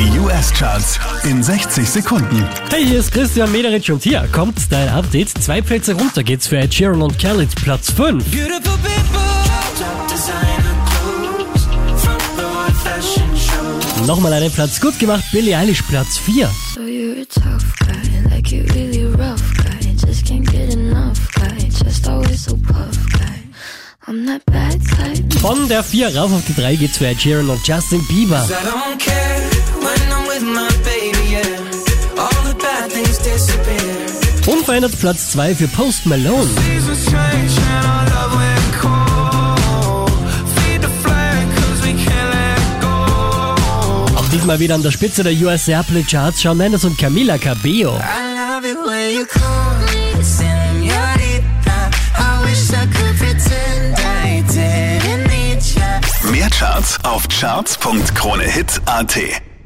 Die US-Charts in 60 Sekunden. Hey, hier ist Christian Mederich und hier kommt dein Update. Zwei Plätze runter geht's für Ed Sheeran und Khalid, Platz 5. Beautiful people, top designer clothes, front row at fashion shows. Nochmal einen Platz gut gemacht, Billie Eilish, Platz 4. So you're a tough guy, like you really rough guy. Just can't get enough guy, just always so puff guy. I'm that bad type. Von der 4 rauf auf die 3 geht's für Ed Sheeran und Justin Bieber. Unverändert Platz 2 für Post Malone. Auch diesmal wieder an der Spitze der US Airplay Charts Shawn Mendes und Camila Cabello. Mehr Charts auf charts.kronehit.at.